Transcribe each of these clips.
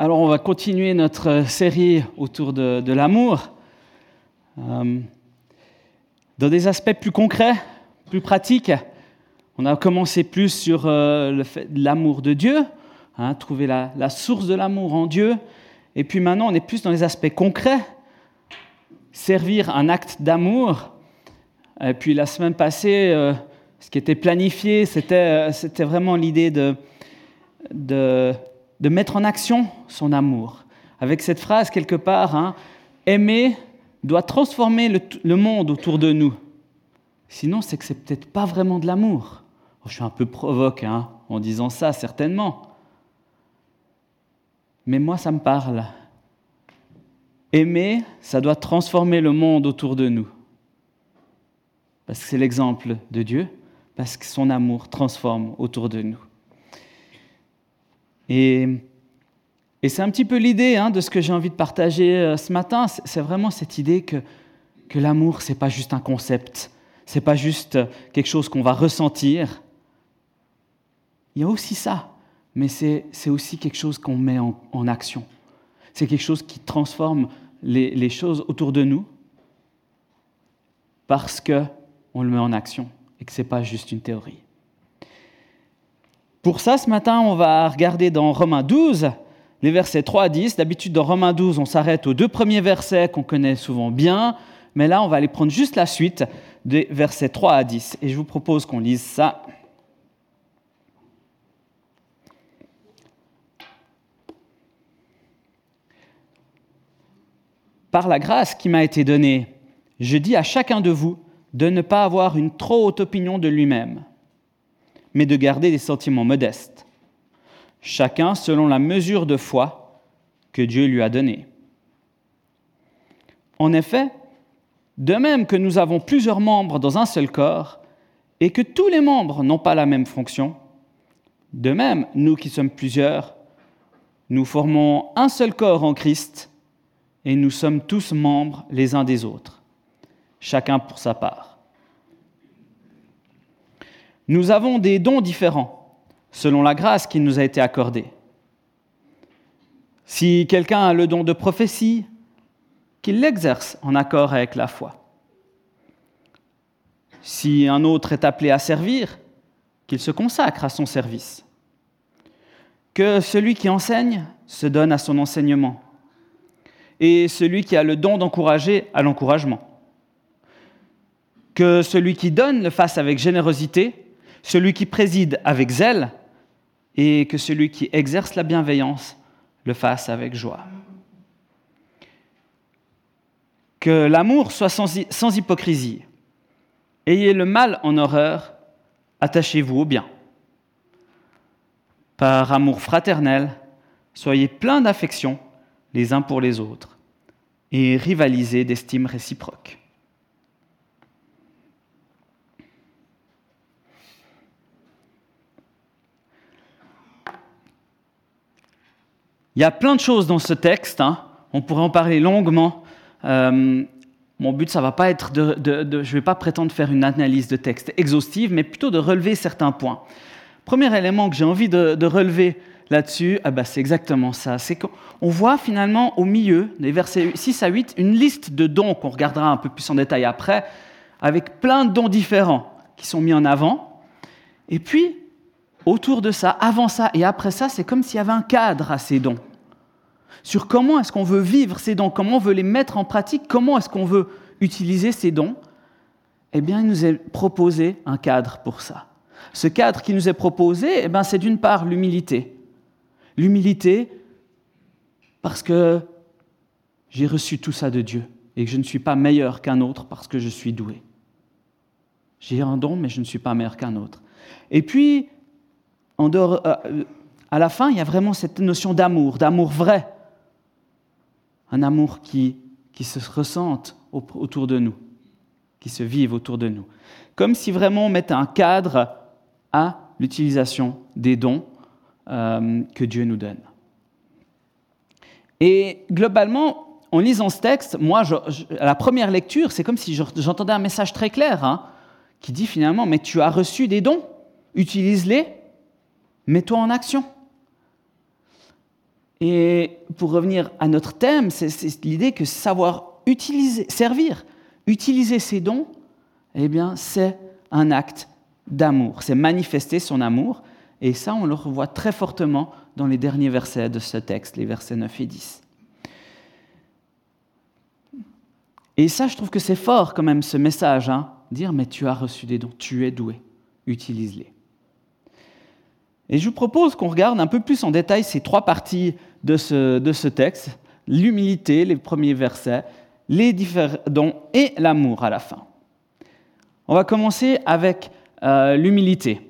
alors on va continuer notre série autour de, l'amour. Euh, dans des aspects plus concrets, plus pratiques, on a commencé plus sur euh, l'amour de Dieu, hein, trouver la, source de l'amour en Dieu. Et puis maintenant, on est plus dans les aspects concrets, servir un acte d'amour. Et puis la semaine passée, euh, ce qui était planifié, c'était vraiment l'idée de, de de mettre en action son amour. Avec cette phrase quelque part, hein, aimer doit transformer le, monde autour de nous. Sinon, c'est que c'est peut-être pas vraiment de l'amour. Oh, je suis un peu provoque hein, en disant ça, certainement. Mais moi, ça me parle. Aimer, ça doit transformer le monde autour de nous. Parce que c'est l'exemple de Dieu, parce que son amour transforme autour de nous. Et, c'est un petit peu l'idée hein, de ce que j'ai envie de partager euh, ce matin. C'est vraiment cette idée que, que l'amour, ce n'est pas juste un concept, ce n'est pas juste quelque chose qu'on va ressentir. Il y a aussi ça, mais c'est aussi quelque chose qu'on met en, action. C'est quelque chose qui transforme les, les choses autour de nous parce qu'on le met en action et que ce n'est pas juste une théorie. Pour ça, ce matin, on va regarder dans Romains 12, les versets 3 à 10. D'habitude, dans Romains 12, on s'arrête aux deux premiers versets qu'on connaît souvent bien, mais là, on va aller prendre juste la suite des versets 3 à 10. Et je vous propose qu'on lise ça. Par la grâce qui m'a été donnée, je dis à chacun de vous de ne pas avoir une trop haute opinion de lui-même mais de garder des sentiments modestes, chacun selon la mesure de foi que Dieu lui a donnée. En effet, de même que nous avons plusieurs membres dans un seul corps, et que tous les membres n'ont pas la même fonction, de même, nous qui sommes plusieurs, nous formons un seul corps en Christ, et nous sommes tous membres les uns des autres, chacun pour sa part. Nous avons des dons différents, selon la grâce qui nous a été accordée. Si quelqu'un a le don de prophétie, qu'il l'exerce en accord avec la foi. Si un autre est appelé à servir, qu'il se consacre à son service. Que celui qui enseigne se donne à son enseignement. Et celui qui a le don d'encourager à l'encouragement. Que celui qui donne le fasse avec générosité celui qui préside avec zèle, et que celui qui exerce la bienveillance le fasse avec joie. Que l'amour soit sans, hypocrisie. Ayez le mal en horreur, attachez-vous au bien. Par amour fraternel, soyez pleins d'affection les uns pour les autres et rivalisez d'estime réciproque. Il y a plein de choses dans ce texte, hein. on pourrait en parler longuement. Euh, mon but, ça va pas être de, je ne vais pas prétendre faire une analyse de texte exhaustive, mais plutôt de relever certains points. Premier élément que j'ai envie de, relever là-dessus, ah bah, c'est exactement ça. C'est qu'on voit finalement au milieu des versets 6 à 8 une liste de dons qu'on regardera un peu plus en détail après, avec plein de dons différents qui sont mis en avant. Et puis, autour de ça, avant ça et après ça, c'est comme s'il y avait un cadre à ces dons sur comment est-ce qu'on veut vivre ces dons, comment on veut les mettre en pratique, comment est-ce qu'on veut utiliser ces dons, eh bien, il nous est proposé un cadre pour ça. Ce cadre qui nous est proposé, eh bien, c'est d'une part l'humilité. L'humilité parce que j'ai reçu tout ça de Dieu et que je ne suis pas meilleur qu'un autre parce que je suis doué. J'ai un don, mais je ne suis pas meilleur qu'un autre. Et puis, en dehors, euh, à la fin, il y a vraiment cette notion d'amour, d'amour vrai un amour qui, se ressente autour de nous, qui se vive autour de nous. Comme si vraiment on mettait un cadre à l'utilisation des dons euh, que Dieu nous donne. Et globalement, en lisant ce texte, moi, à la première lecture, c'est comme si j'entendais un message très clair hein, qui dit finalement, mais tu as reçu des dons, utilise-les, mets-toi en action. Et pour revenir à notre thème, c'est l'idée que savoir servir, utiliser ses dons, eh bien, c'est un acte d'amour. C'est manifester son amour. Et ça, on le revoit très fortement dans les derniers versets de ce texte, les versets 9 et 10. Et ça, je trouve que c'est fort quand même ce message, hein. dire mais tu as reçu des dons, tu es doué, utilise-les. Et je vous propose qu'on regarde un peu plus en détail ces trois parties de ce, de ce texte, l'humilité, les premiers versets, les différents dons et l'amour à la fin. On va commencer avec euh, l'humilité.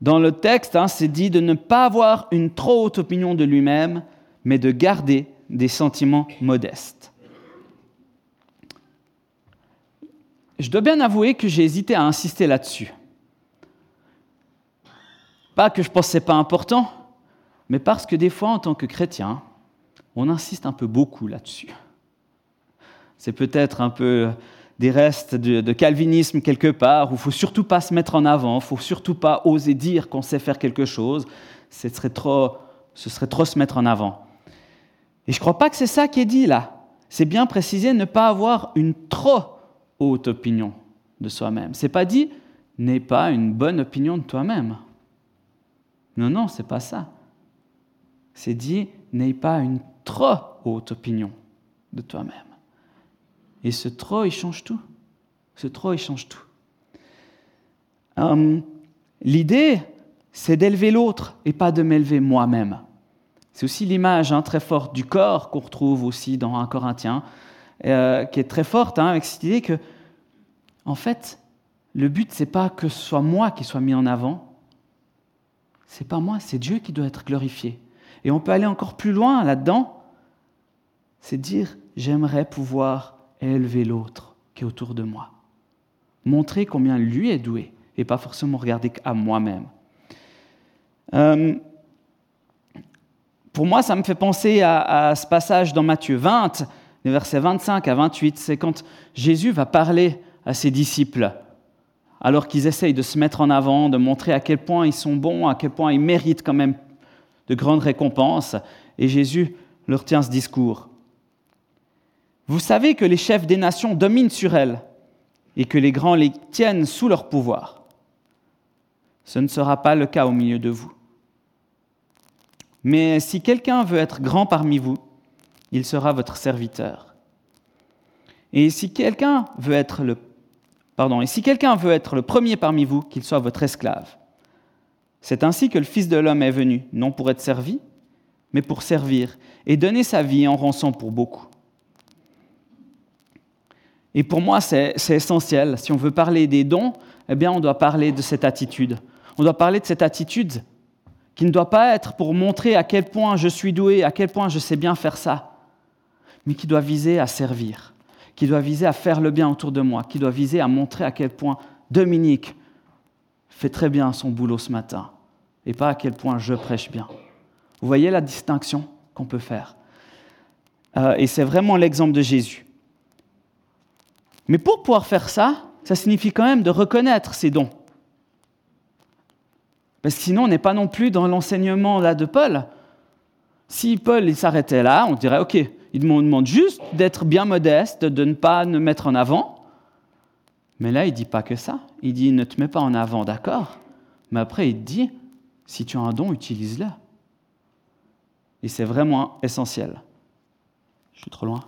Dans le texte, hein, c'est dit de ne pas avoir une trop haute opinion de lui-même, mais de garder des sentiments modestes. Je dois bien avouer que j'ai hésité à insister là-dessus. Pas que je pensais pas important, mais parce que des fois, en tant que chrétien, on insiste un peu beaucoup là-dessus. C'est peut-être un peu des restes de, calvinisme quelque part, où il faut surtout pas se mettre en avant, il faut surtout pas oser dire qu'on sait faire quelque chose, ce serait, trop, ce serait trop se mettre en avant. Et je ne crois pas que c'est ça qui est dit là. C'est bien précisé ne pas avoir une trop haute opinion de soi-même. C'est pas dit n'aie pas une bonne opinion de toi-même. Non, non, c'est pas ça. C'est dit n'aie pas une trop haute opinion de toi-même. Et ce trop, il change tout. Ce trop, il change tout. Hum, l'idée, c'est d'élever l'autre et pas de m'élever moi-même. C'est aussi l'image hein, très forte du corps qu'on retrouve aussi dans un Corinthien, euh, qui est très forte hein, avec cette idée que, en fait, le but, c'est pas que ce soit moi qui soit mis en avant. C'est pas moi, c'est Dieu qui doit être glorifié. Et on peut aller encore plus loin là-dedans. C'est dire, j'aimerais pouvoir élever l'autre qui est autour de moi. Montrer combien lui est doué et pas forcément regarder à moi-même. Euh, pour moi, ça me fait penser à, ce passage dans Matthieu 20, les versets 25 à 28. C'est quand Jésus va parler à ses disciples, alors qu'ils essayent de se mettre en avant, de montrer à quel point ils sont bons, à quel point ils méritent quand même de grandes récompenses. Et Jésus leur tient ce discours. Vous savez que les chefs des nations dominent sur elles et que les grands les tiennent sous leur pouvoir. Ce ne sera pas le cas au milieu de vous. Mais si quelqu'un veut être grand parmi vous, il sera votre serviteur. Et si quelqu'un veut être le et si quelqu'un veut être le premier parmi vous, qu'il soit votre esclave. C'est ainsi que le Fils de l'homme est venu, non pour être servi, mais pour servir et donner sa vie en rançon pour beaucoup. Et pour moi, c'est essentiel. Si on veut parler des dons, eh bien, on doit parler de cette attitude. On doit parler de cette attitude qui ne doit pas être pour montrer à quel point je suis doué, à quel point je sais bien faire ça, mais qui doit viser à servir, qui doit viser à faire le bien autour de moi, qui doit viser à montrer à quel point Dominique fait très bien son boulot ce matin, et pas à quel point je prêche bien. Vous voyez la distinction qu'on peut faire. Euh, et c'est vraiment l'exemple de Jésus. Mais pour pouvoir faire ça, ça signifie quand même de reconnaître ses dons. Parce que sinon, on n'est pas non plus dans l'enseignement là de Paul. Si Paul s'arrêtait là, on dirait, OK, il demande juste d'être bien modeste, de ne pas ne mettre en avant. Mais là, il ne dit pas que ça. Il dit, ne te mets pas en avant, d'accord? Mais après, il dit, si tu as un don, utilise-le. Et c'est vraiment essentiel. Je suis trop loin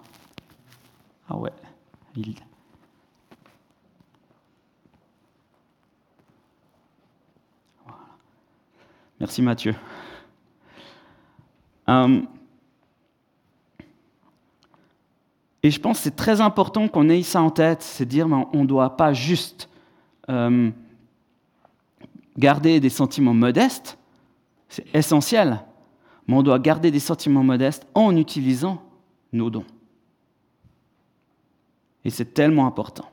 Ah ouais. Merci Mathieu. Euh, et je pense que c'est très important qu'on ait ça en tête, c'est dire on ne doit pas juste euh, garder des sentiments modestes, c'est essentiel, mais on doit garder des sentiments modestes en utilisant nos dons. Et c'est tellement important.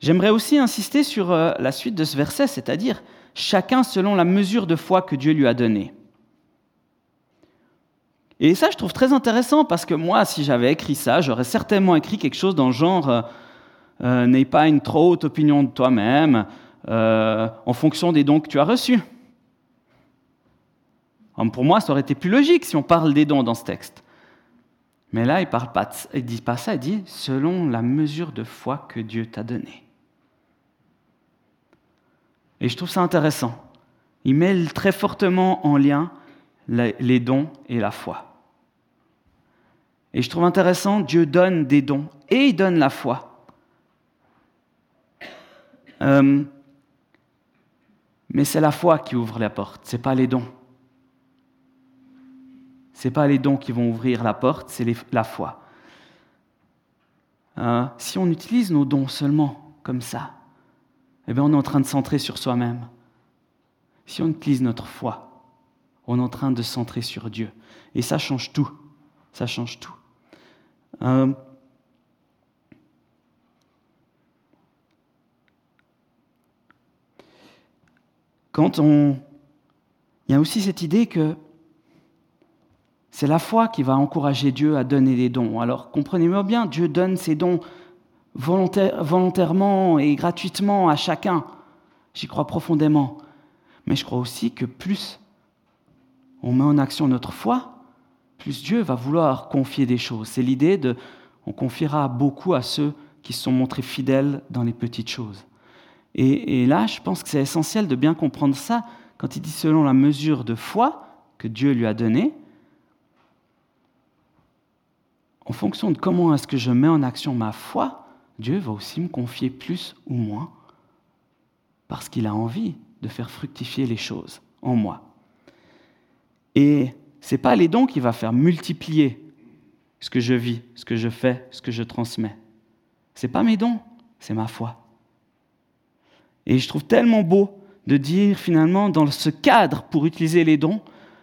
J'aimerais aussi insister sur euh, la suite de ce verset, c'est-à-dire chacun selon la mesure de foi que Dieu lui a donnée. Et ça, je trouve très intéressant parce que moi, si j'avais écrit ça, j'aurais certainement écrit quelque chose dans le genre euh, euh, N'aie pas une trop haute opinion de toi-même euh, en fonction des dons que tu as reçus. Pour moi, ça aurait été plus logique si on parle des dons dans ce texte. Mais là, il ne dit pas ça, il dit selon la mesure de foi que Dieu t'a donnée. Et je trouve ça intéressant. Il mêle très fortement en lien les dons et la foi. Et je trouve intéressant, Dieu donne des dons et il donne la foi. Euh, mais c'est la foi qui ouvre la porte, ce n'est pas les dons. Ce n'est pas les dons qui vont ouvrir la porte, c'est la foi. Euh, si on utilise nos dons seulement comme ça, eh bien on est en train de centrer sur soi-même. Si on utilise notre foi, on est en train de centrer sur Dieu. Et ça change tout. Ça change tout. Euh, quand on... Il y a aussi cette idée que c'est la foi qui va encourager Dieu à donner des dons. Alors comprenez-moi bien, Dieu donne ses dons volontairement et gratuitement à chacun. J'y crois profondément. Mais je crois aussi que plus on met en action notre foi, plus Dieu va vouloir confier des choses. C'est l'idée de on confiera beaucoup à ceux qui se sont montrés fidèles dans les petites choses. Et, là, je pense que c'est essentiel de bien comprendre ça quand il dit selon la mesure de foi que Dieu lui a donnée, en fonction de comment est-ce que je mets en action ma foi, Dieu va aussi me confier plus ou moins, parce qu'il a envie de faire fructifier les choses en moi. Et ce n'est pas les dons qui va faire multiplier ce que je vis, ce que je fais, ce que je transmets. Ce n'est pas mes dons, c'est ma foi. Et je trouve tellement beau de dire finalement, dans ce cadre pour utiliser les dons,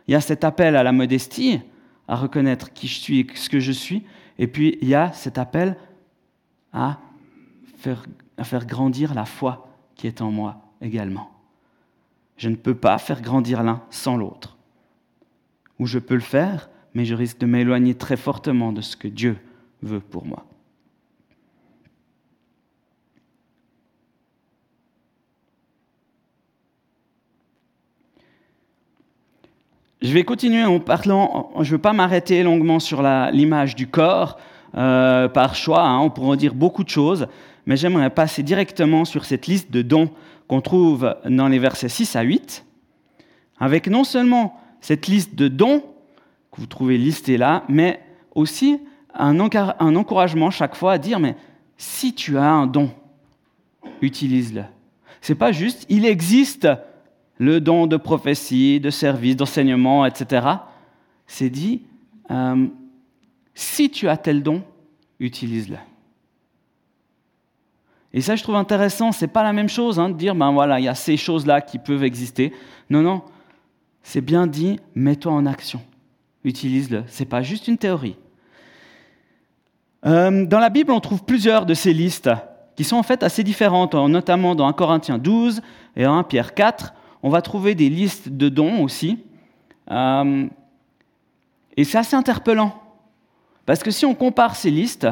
il y a cet appel à la modestie, à reconnaître qui je suis et ce que je suis, et puis il y a cet appel à faire, à faire grandir la foi qui est en moi également. Je ne peux pas faire grandir l'un sans l'autre. Ou je peux le faire, mais je risque de m'éloigner très fortement de ce que Dieu veut pour moi. Je vais continuer en parlant, je ne veux pas m'arrêter longuement sur l'image du corps, euh, par choix, hein, on pourrait dire beaucoup de choses, mais j'aimerais passer directement sur cette liste de dons qu'on trouve dans les versets 6 à 8, avec non seulement cette liste de dons que vous trouvez listée là, mais aussi un, encouragement chaque fois à dire, mais si tu as un don, utilise-le. C'est pas juste, il existe le don de prophétie, de service, d'enseignement, etc. C'est dit, euh, si tu as tel don, utilise-le. Et ça, je trouve intéressant. C'est pas la même chose hein, de dire, ben voilà, il y a ces choses-là qui peuvent exister. Non, non. C'est bien dit, mets-toi en action. Utilise-le. C'est pas juste une théorie. Euh, dans la Bible, on trouve plusieurs de ces listes qui sont en fait assez différentes, notamment dans 1 Corinthiens 12 et 1 Pierre 4 on va trouver des listes de dons aussi. Euh, et c'est assez interpellant. Parce que si on compare ces listes,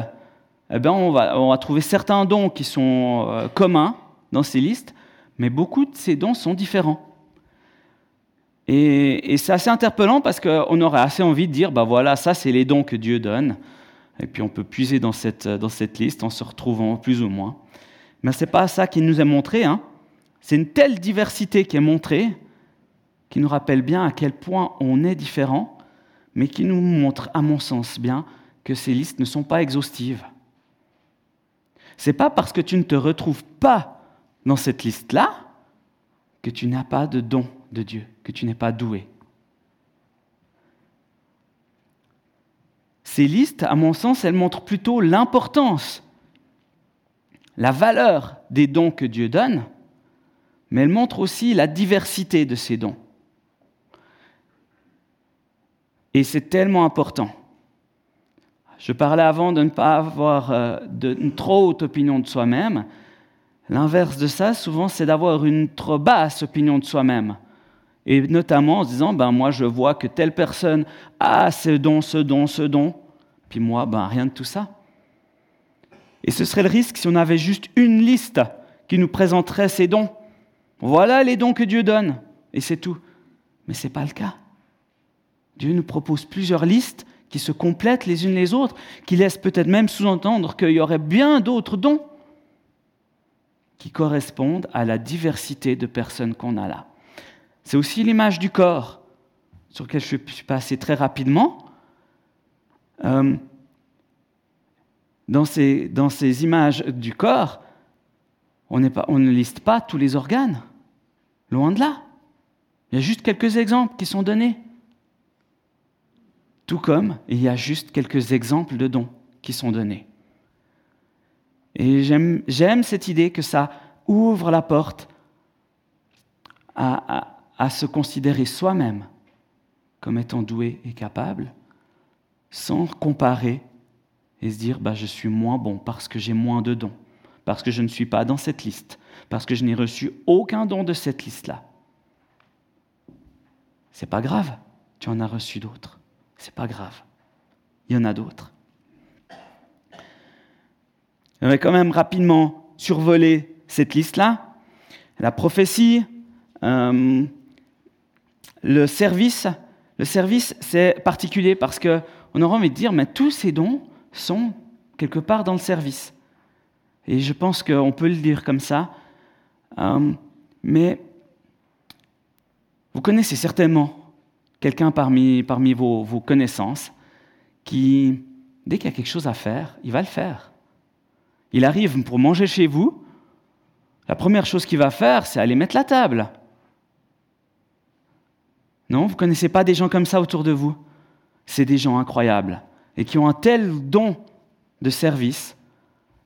eh ben on, va, trouver certains dons qui sont euh, communs dans ces listes, mais beaucoup de ces dons sont différents. Et, c'est assez interpellant parce qu'on aurait assez envie de dire, bah voilà, ça c'est les dons que Dieu donne. Et puis on peut puiser dans cette, dans cette liste en se retrouvant plus ou moins. Mais ce n'est pas ça qui nous est montré. Hein. C'est une telle diversité qui est montrée, qui nous rappelle bien à quel point on est différent, mais qui nous montre, à mon sens, bien que ces listes ne sont pas exhaustives. C'est pas parce que tu ne te retrouves pas dans cette liste-là que tu n'as pas de don de Dieu, que tu n'es pas doué. Ces listes, à mon sens, elles montrent plutôt l'importance, la valeur des dons que Dieu donne, mais elle montre aussi la diversité de ces dons. Et c'est tellement important. Je parlais avant de ne pas avoir euh, une trop haute opinion de soi-même. L'inverse de ça, souvent, c'est d'avoir une trop basse opinion de soi-même. Et notamment en se disant, ben moi je vois que telle personne a ce don, ce don, ce don, puis moi, ben rien de tout ça. Et ce serait le risque si on avait juste une liste qui nous présenterait ces dons. Voilà les dons que Dieu donne, et c'est tout. Mais ce n'est pas le cas. Dieu nous propose plusieurs listes qui se complètent les unes les autres, qui laissent peut-être même sous-entendre qu'il y aurait bien d'autres dons qui correspondent à la diversité de personnes qu'on a là. C'est aussi l'image du corps, sur lequel je suis passé très rapidement. Euh, dans, ces, images du corps, on, ne liste pas tous les organes. Loin de là. Il y a juste quelques exemples qui sont donnés. Tout comme il y a juste quelques exemples de dons qui sont donnés. Et j'aime cette idée que ça ouvre la porte à, se considérer soi-même comme étant doué et capable, sans comparer et se dire bah, je suis moins bon parce que j'ai moins de dons, parce que je ne suis pas dans cette liste, parce que je n'ai reçu aucun don de cette liste-là. C'est pas grave, tu en as reçu d'autres. C'est pas grave. Il y en a d'autres. Je vais quand même rapidement survoler cette liste-là. La prophétie, euh, le service. Le service, c'est particulier parce qu'on aurait envie de dire, mais tous ces dons sont quelque part dans le service. Et je pense qu'on peut le dire comme ça. Euh, mais vous connaissez certainement quelqu'un parmi, parmi vos, vos connaissances qui, dès qu'il y a quelque chose à faire, il va le faire. Il arrive pour manger chez vous, la première chose qu'il va faire, c'est aller mettre la table. Non, vous ne connaissez pas des gens comme ça autour de vous C'est des gens incroyables et qui ont un tel don de service.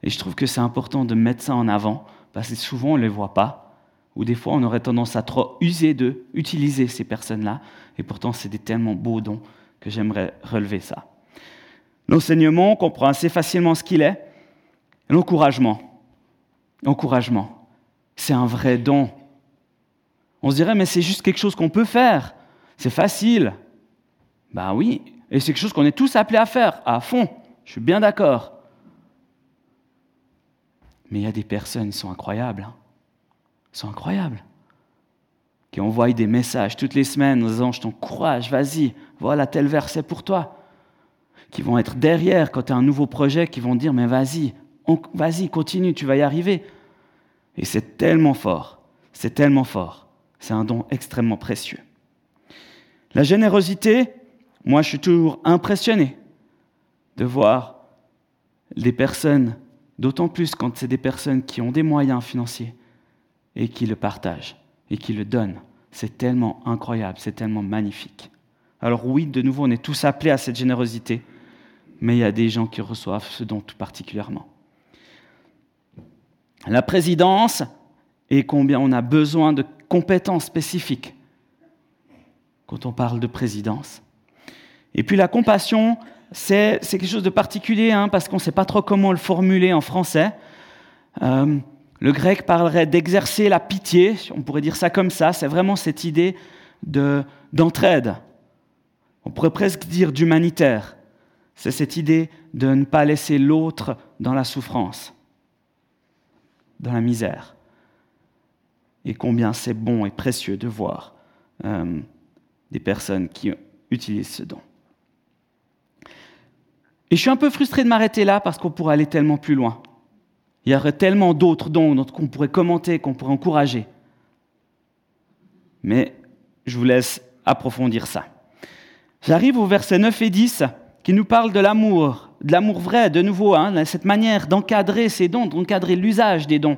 Et je trouve que c'est important de mettre ça en avant parce que souvent on ne les voit pas ou des fois on aurait tendance à trop user d'eux, utiliser ces personnes-là, et pourtant c'est des tellement beaux dons que j'aimerais relever ça. L'enseignement, on comprend assez facilement ce qu'il est. L'encouragement. L'encouragement, c'est un vrai don. On se dirait, mais c'est juste quelque chose qu'on peut faire. C'est facile. Ben oui, et c'est quelque chose qu'on est tous appelés à faire, à fond. Je suis bien d'accord. Mais il y a des personnes, qui sont incroyables. Hein sont incroyables, qui envoient des messages toutes les semaines en disant Je t'encourage, vas-y, voilà tel verset pour toi. Qui vont être derrière quand tu as un nouveau projet, qui vont dire Mais vas-y, vas-y, continue, tu vas y arriver. Et c'est tellement fort, c'est tellement fort. C'est un don extrêmement précieux. La générosité, moi je suis toujours impressionné de voir des personnes, d'autant plus quand c'est des personnes qui ont des moyens financiers, et qui le partage et qui le donne. C'est tellement incroyable, c'est tellement magnifique. Alors oui, de nouveau, on est tous appelés à cette générosité, mais il y a des gens qui reçoivent ce don tout particulièrement. La présidence et combien on a besoin de compétences spécifiques quand on parle de présidence. Et puis la compassion, c'est quelque chose de particulier hein, parce qu'on ne sait pas trop comment le formuler en français. Euh, le grec parlerait d'exercer la pitié, on pourrait dire ça comme ça, c'est vraiment cette idée d'entraide. on pourrait presque dire d'humanitaire. C'est cette idée de ne pas laisser l'autre dans la souffrance, dans la misère. Et combien c'est bon et précieux de voir euh, des personnes qui utilisent ce don. Et je suis un peu frustré de m'arrêter là parce qu'on pourrait aller tellement plus loin. Il y aurait tellement d'autres dons qu'on pourrait commenter, qu'on pourrait encourager. Mais je vous laisse approfondir ça. J'arrive au verset 9 et 10 qui nous parle de l'amour, de l'amour vrai, de nouveau, hein, cette manière d'encadrer ces dons, d'encadrer l'usage des dons,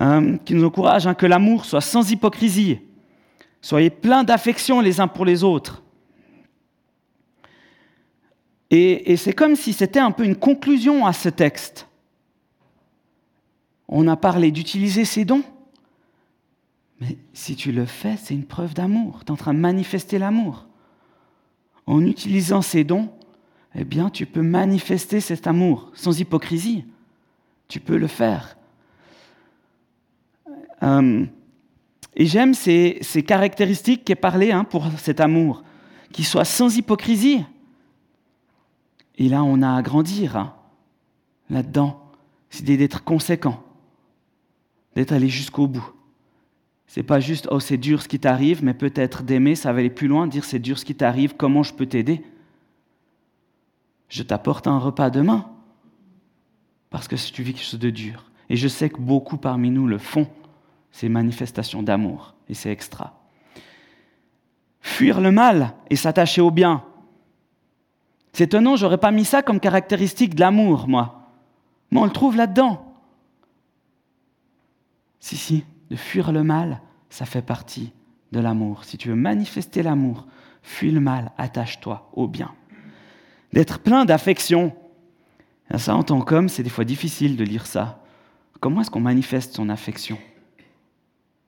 hein, qui nous encourage hein, que l'amour soit sans hypocrisie. Soyez pleins d'affection les uns pour les autres. et c'est comme si c'était un peu une conclusion à ce texte on a parlé d'utiliser ses dons. Mais si tu le fais, c'est une preuve d'amour. Tu es en train de manifester l'amour. En utilisant ces dons, eh bien, tu peux manifester cet amour sans hypocrisie. Tu peux le faire. Euh, et j'aime ces, caractéristiques qui est parlé hein, pour cet amour, qui soit sans hypocrisie. Et là, on a à grandir hein, là-dedans. C'est d'être conséquent d'être allé jusqu'au bout. C'est pas juste oh c'est dur ce qui t'arrive, mais peut-être d'aimer, ça va aller plus loin, dire c'est dur ce qui t'arrive, comment je peux t'aider? Je t'apporte un repas demain parce que tu vis quelque chose de dur. Et je sais que beaucoup parmi nous le font, ces manifestations d'amour, et c'est extra. Fuir le mal et s'attacher au bien. C'est étonnant, j'aurais pas mis ça comme caractéristique de l'amour, moi. Mais on le trouve là-dedans. Si, si, de fuir le mal, ça fait partie de l'amour. Si tu veux manifester l'amour, fuis le mal, attache-toi au bien. D'être plein d'affection. Ça, en tant qu'homme, c'est des fois difficile de lire ça. Comment est-ce qu'on manifeste son affection?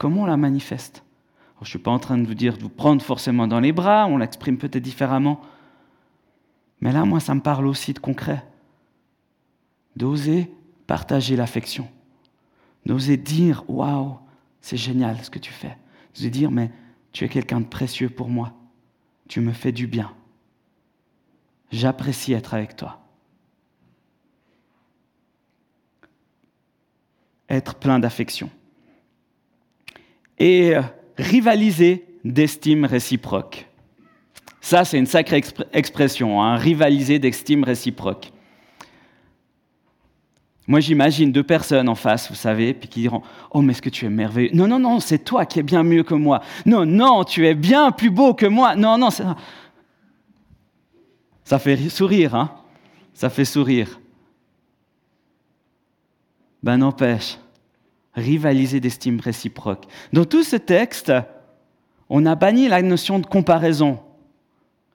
Comment on la manifeste? Je ne suis pas en train de vous dire de vous prendre forcément dans les bras, on l'exprime peut-être différemment. Mais là, moi, ça me parle aussi de concret. D'oser partager l'affection. D'oser dire Waouh, c'est génial ce que tu fais. D'oser dire Mais tu es quelqu'un de précieux pour moi. Tu me fais du bien. J'apprécie être avec toi. Être plein d'affection. Et euh, rivaliser d'estime réciproque. Ça, c'est une sacrée expression, hein, rivaliser d'estime réciproque. Moi, j'imagine deux personnes en face, vous savez, puis qui diront Oh, mais est-ce que tu es merveilleux? Non, non, non, c'est toi qui es bien mieux que moi. Non, non, tu es bien plus beau que moi. Non, non, c'est. Ça fait sourire, hein Ça fait sourire. Ben, n'empêche, rivaliser d'estime réciproque. Dans tout ce texte, on a banni la notion de comparaison.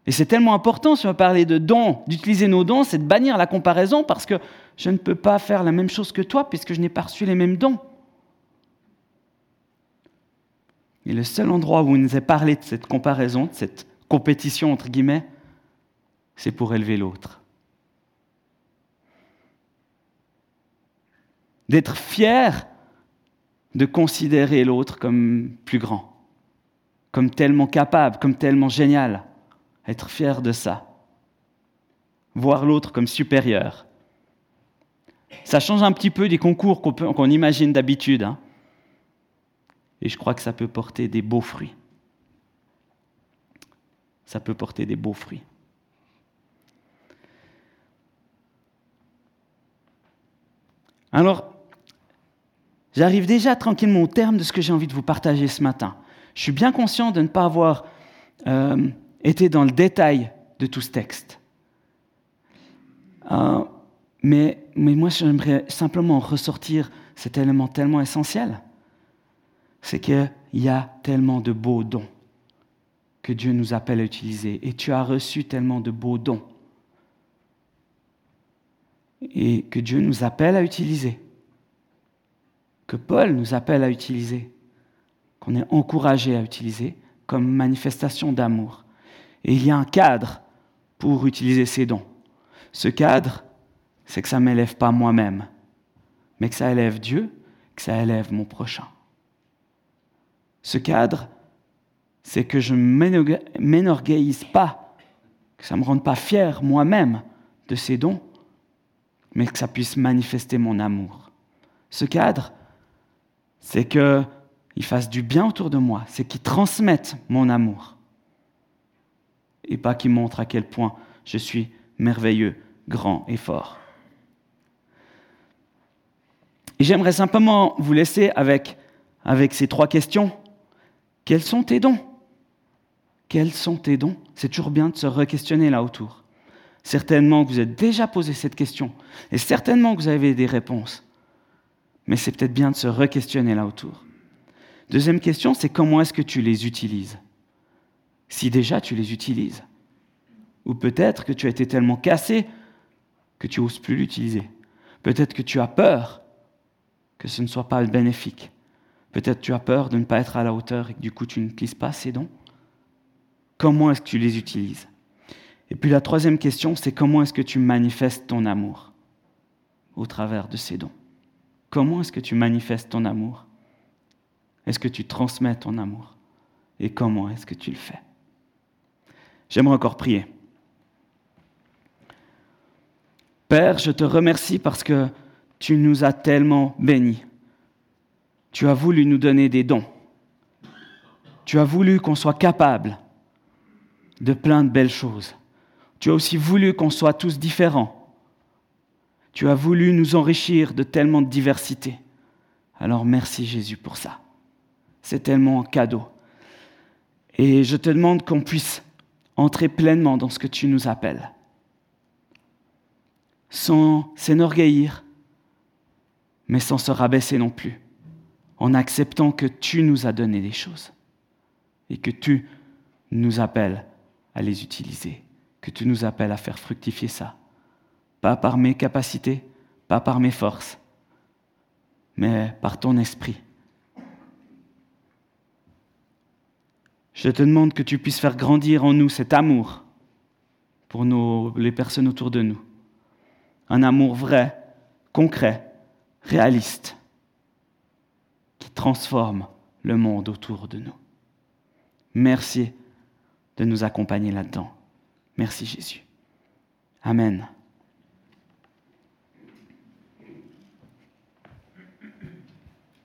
Et c'est tellement important si on veut parler de dons, d'utiliser nos dons, c'est de bannir la comparaison parce que je ne peux pas faire la même chose que toi puisque je n'ai pas reçu les mêmes dons. Et le seul endroit où il nous est parlé de cette comparaison, de cette compétition entre guillemets, c'est pour élever l'autre. D'être fier de considérer l'autre comme plus grand, comme tellement capable, comme tellement génial être fier de ça. Voir l'autre comme supérieur. Ça change un petit peu des concours qu'on imagine d'habitude. Hein. Et je crois que ça peut porter des beaux fruits. Ça peut porter des beaux fruits. Alors, j'arrive déjà tranquillement au terme de ce que j'ai envie de vous partager ce matin. Je suis bien conscient de ne pas avoir euh, était dans le détail de tout ce texte. Euh, mais, mais moi, j'aimerais simplement ressortir cet élément tellement essentiel. C'est qu'il y a tellement de beaux dons que Dieu nous appelle à utiliser. Et tu as reçu tellement de beaux dons. Et que Dieu nous appelle à utiliser. Que Paul nous appelle à utiliser. Qu'on est encouragé à utiliser comme manifestation d'amour. Et il y a un cadre pour utiliser ces dons. Ce cadre, c'est que ça ne m'élève pas moi-même, mais que ça élève Dieu, que ça élève mon prochain. Ce cadre, c'est que je ne m'énorgueillise pas, que ça ne me rende pas fier moi-même de ces dons, mais que ça puisse manifester mon amour. Ce cadre, c'est qu'il fasse du bien autour de moi, c'est qu'il transmette mon amour et pas qui montre à quel point je suis merveilleux, grand et fort. Et j'aimerais simplement vous laisser avec, avec ces trois questions. Quels sont tes dons? Quels sont tes dons? C'est toujours bien de se re-questionner là autour. Certainement que vous êtes déjà posé cette question, et certainement que vous avez des réponses. Mais c'est peut-être bien de se re-questionner là autour. Deuxième question, c'est comment est-ce que tu les utilises? Si déjà tu les utilises. Ou peut-être que tu as été tellement cassé que tu n'oses plus l'utiliser. Peut-être que tu as peur que ce ne soit pas bénéfique. Peut-être que tu as peur de ne pas être à la hauteur et que du coup tu n'utilises pas ces dons. Comment est-ce que tu les utilises? Et puis la troisième question, c'est comment est-ce que tu manifestes ton amour au travers de ces dons? Comment est-ce que tu manifestes ton amour? Est-ce que tu transmets ton amour? Et comment est-ce que tu le fais? J'aimerais encore prier. Père, je te remercie parce que tu nous as tellement bénis. Tu as voulu nous donner des dons. tu as voulu qu'on soit capable de plein de belles choses. Tu as aussi voulu qu'on soit tous différents. Tu as voulu nous enrichir de tellement de diversité. Alors merci Jésus pour ça. C'est tellement un cadeau. Et je te demande qu'on puisse entrer pleinement dans ce que tu nous appelles, sans s'enorgueillir, mais sans se rabaisser non plus, en acceptant que tu nous as donné des choses et que tu nous appelles à les utiliser, que tu nous appelles à faire fructifier ça. Pas par mes capacités, pas par mes forces, mais par ton esprit. Je te demande que tu puisses faire grandir en nous cet amour pour les personnes autour de nous. Un amour vrai, concret, réaliste, qui transforme le monde autour de nous. Merci de nous accompagner là-dedans. Merci Jésus. Amen.